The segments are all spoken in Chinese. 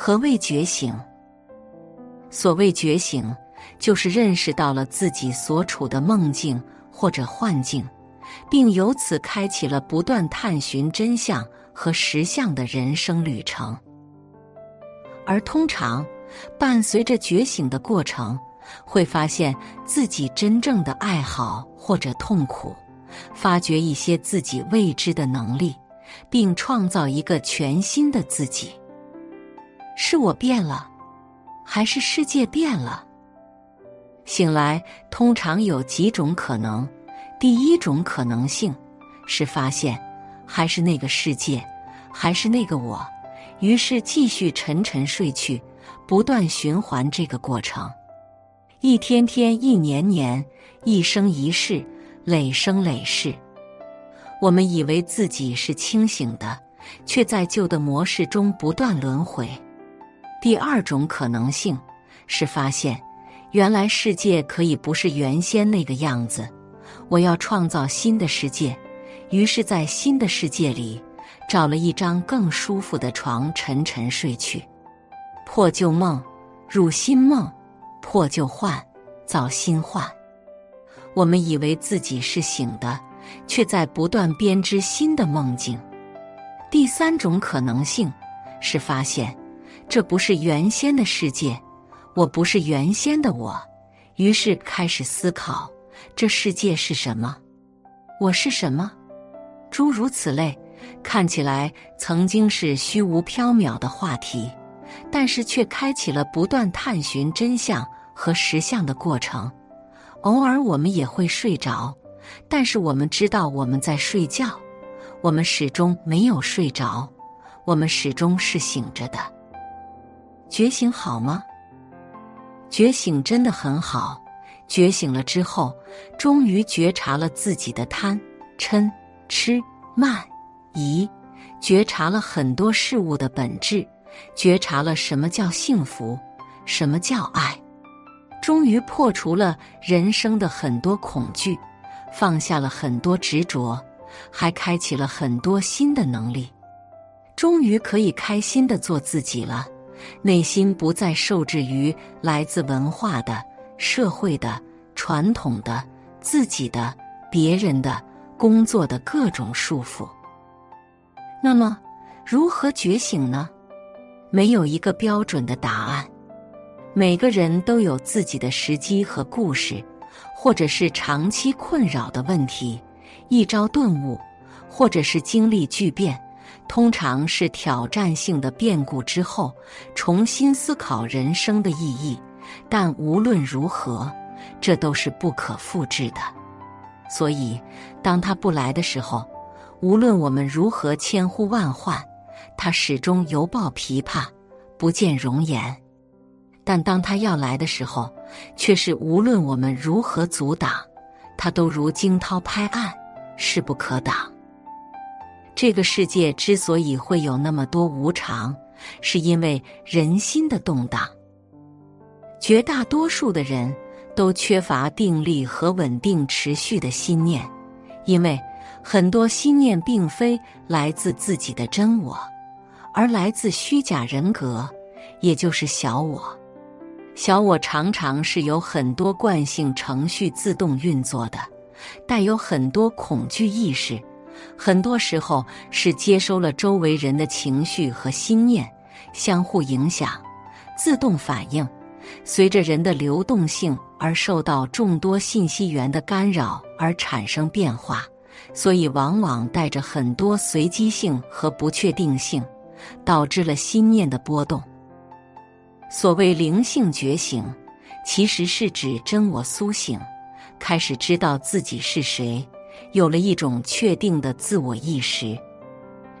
何谓觉醒？所谓觉醒，就是认识到了自己所处的梦境或者幻境，并由此开启了不断探寻真相和实相的人生旅程。而通常，伴随着觉醒的过程，会发现自己真正的爱好或者痛苦，发掘一些自己未知的能力，并创造一个全新的自己。是我变了，还是世界变了？醒来通常有几种可能。第一种可能性是发现还是那个世界，还是那个我，于是继续沉沉睡去，不断循环这个过程，一天天，一年年，一生一世，累生累世。我们以为自己是清醒的，却在旧的模式中不断轮回。第二种可能性是发现，原来世界可以不是原先那个样子。我要创造新的世界，于是，在新的世界里找了一张更舒服的床，沉沉睡去。破旧梦，入新梦；破旧幻，造新幻。我们以为自己是醒的，却在不断编织新的梦境。第三种可能性是发现。这不是原先的世界，我不是原先的我，于是开始思考：这世界是什么？我是什么？诸如此类，看起来曾经是虚无缥缈的话题，但是却开启了不断探寻真相和实相的过程。偶尔我们也会睡着，但是我们知道我们在睡觉，我们始终没有睡着，我们始终是醒着的。觉醒好吗？觉醒真的很好。觉醒了之后，终于觉察了自己的贪、嗔、痴、慢、疑，觉察了很多事物的本质，觉察了什么叫幸福，什么叫爱，终于破除了人生的很多恐惧，放下了很多执着，还开启了很多新的能力，终于可以开心的做自己了。内心不再受制于来自文化的、社会的、传统的、自己的、别人的、工作的各种束缚。那么，如何觉醒呢？没有一个标准的答案。每个人都有自己的时机和故事，或者是长期困扰的问题，一朝顿悟，或者是经历巨变。通常是挑战性的变故之后，重新思考人生的意义。但无论如何，这都是不可复制的。所以，当他不来的时候，无论我们如何千呼万唤，他始终犹抱琵琶，不见容颜。但当他要来的时候，却是无论我们如何阻挡，他都如惊涛拍岸，势不可挡。这个世界之所以会有那么多无常，是因为人心的动荡。绝大多数的人都缺乏定力和稳定持续的心念，因为很多心念并非来自自己的真我，而来自虚假人格，也就是小我。小我常常是由很多惯性程序自动运作的，带有很多恐惧意识。很多时候是接收了周围人的情绪和心念，相互影响，自动反应，随着人的流动性而受到众多信息源的干扰而产生变化，所以往往带着很多随机性和不确定性，导致了心念的波动。所谓灵性觉醒，其实是指真我苏醒，开始知道自己是谁。有了一种确定的自我意识，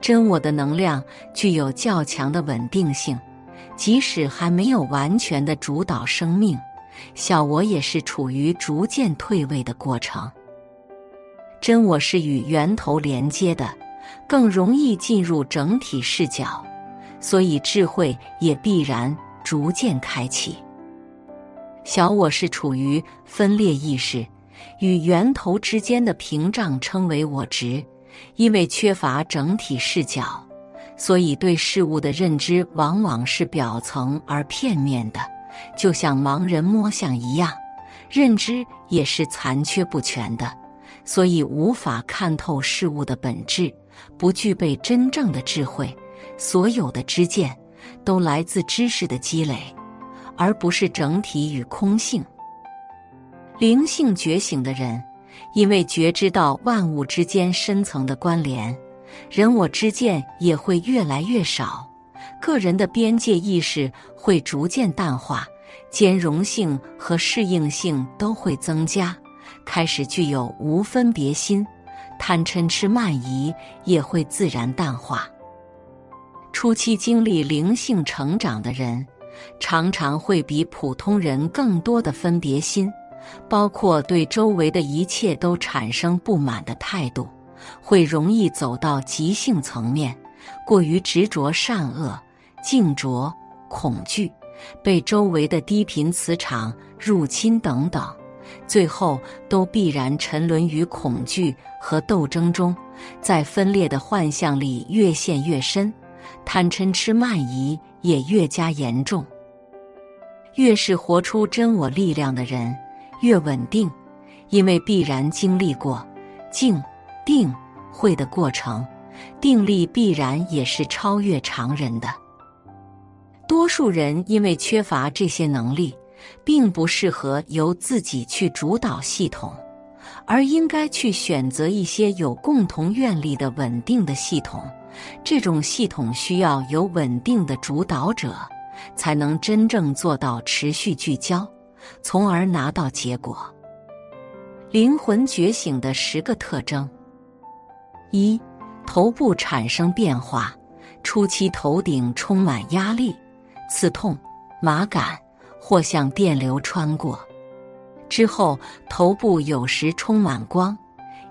真我的能量具有较强的稳定性，即使还没有完全的主导生命，小我也是处于逐渐退位的过程。真我是与源头连接的，更容易进入整体视角，所以智慧也必然逐渐开启。小我是处于分裂意识。与源头之间的屏障称为我执，因为缺乏整体视角，所以对事物的认知往往是表层而片面的，就像盲人摸象一样，认知也是残缺不全的，所以无法看透事物的本质，不具备真正的智慧。所有的知见都来自知识的积累，而不是整体与空性。灵性觉醒的人，因为觉知到万物之间深层的关联，人我之间也会越来越少，个人的边界意识会逐渐淡化，兼容性和适应性都会增加，开始具有无分别心，贪嗔痴慢疑也会自然淡化。初期经历灵性成长的人，常常会比普通人更多的分别心。包括对周围的一切都产生不满的态度，会容易走到急性层面，过于执着善恶、静着、恐惧，被周围的低频磁场入侵等等，最后都必然沉沦于恐惧和斗争中，在分裂的幻象里越陷越深，贪嗔痴慢疑也越加严重。越是活出真我力量的人。越稳定，因为必然经历过静、定、慧的过程，定力必然也是超越常人的。多数人因为缺乏这些能力，并不适合由自己去主导系统，而应该去选择一些有共同愿力的稳定的系统。这种系统需要有稳定的主导者，才能真正做到持续聚焦。从而拿到结果。灵魂觉醒的十个特征：一、头部产生变化，初期头顶充满压力、刺痛、麻感，或像电流穿过；之后头部有时充满光，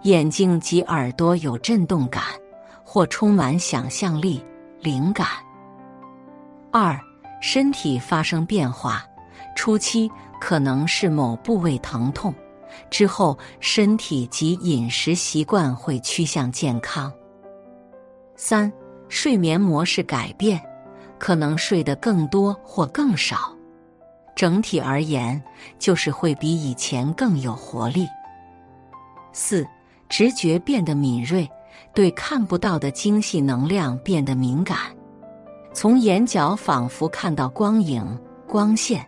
眼睛及耳朵有震动感，或充满想象力、灵感。二、身体发生变化，初期。可能是某部位疼痛，之后身体及饮食习惯会趋向健康。三、睡眠模式改变，可能睡得更多或更少，整体而言就是会比以前更有活力。四、直觉变得敏锐，对看不到的精细能量变得敏感，从眼角仿佛看到光影、光线。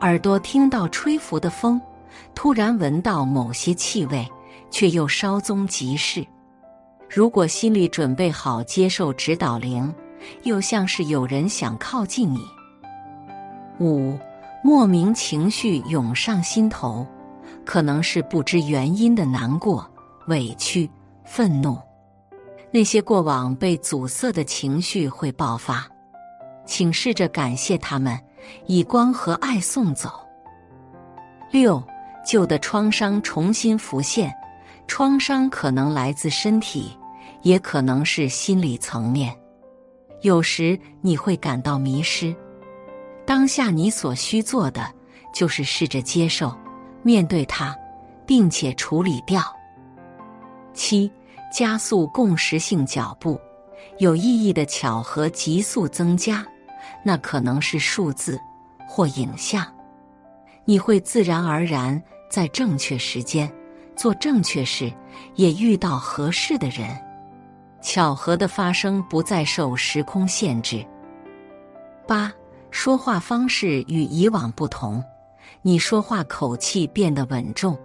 耳朵听到吹拂的风，突然闻到某些气味，却又稍纵即逝。如果心里准备好接受指导灵，又像是有人想靠近你。五，莫名情绪涌上心头，可能是不知原因的难过、委屈、愤怒，那些过往被阻塞的情绪会爆发，请试着感谢他们。以光和爱送走。六，旧的创伤重新浮现，创伤可能来自身体，也可能是心理层面。有时你会感到迷失，当下你所需做的就是试着接受、面对它，并且处理掉。七，加速共识性脚步，有意义的巧合急速增加。那可能是数字或影像，你会自然而然在正确时间做正确事，也遇到合适的人。巧合的发生不再受时空限制。八，说话方式与以往不同，你说话口气变得稳重，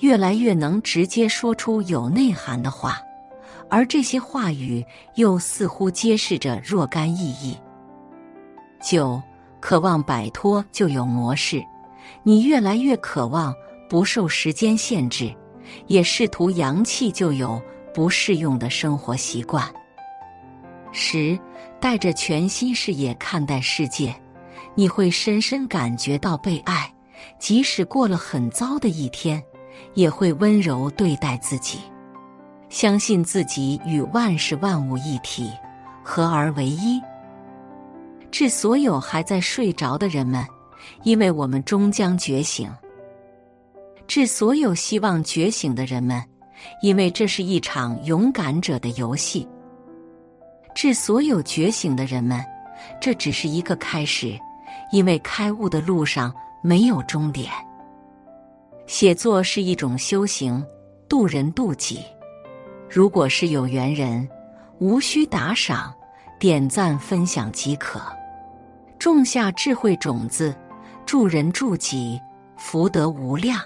越来越能直接说出有内涵的话，而这些话语又似乎揭示着若干意义。九，渴望摆脱旧有模式，你越来越渴望不受时间限制，也试图扬弃旧有不适用的生活习惯。十，带着全新视野看待世界，你会深深感觉到被爱，即使过了很糟的一天，也会温柔对待自己，相信自己与万事万物一体，合而为一。致所有还在睡着的人们，因为我们终将觉醒；致所有希望觉醒的人们，因为这是一场勇敢者的游戏。致所有觉醒的人们，这只是一个开始，因为开悟的路上没有终点。写作是一种修行，渡人渡己。如果是有缘人，无需打赏、点赞、分享即可，种下智慧种子，助人助己，福德无量。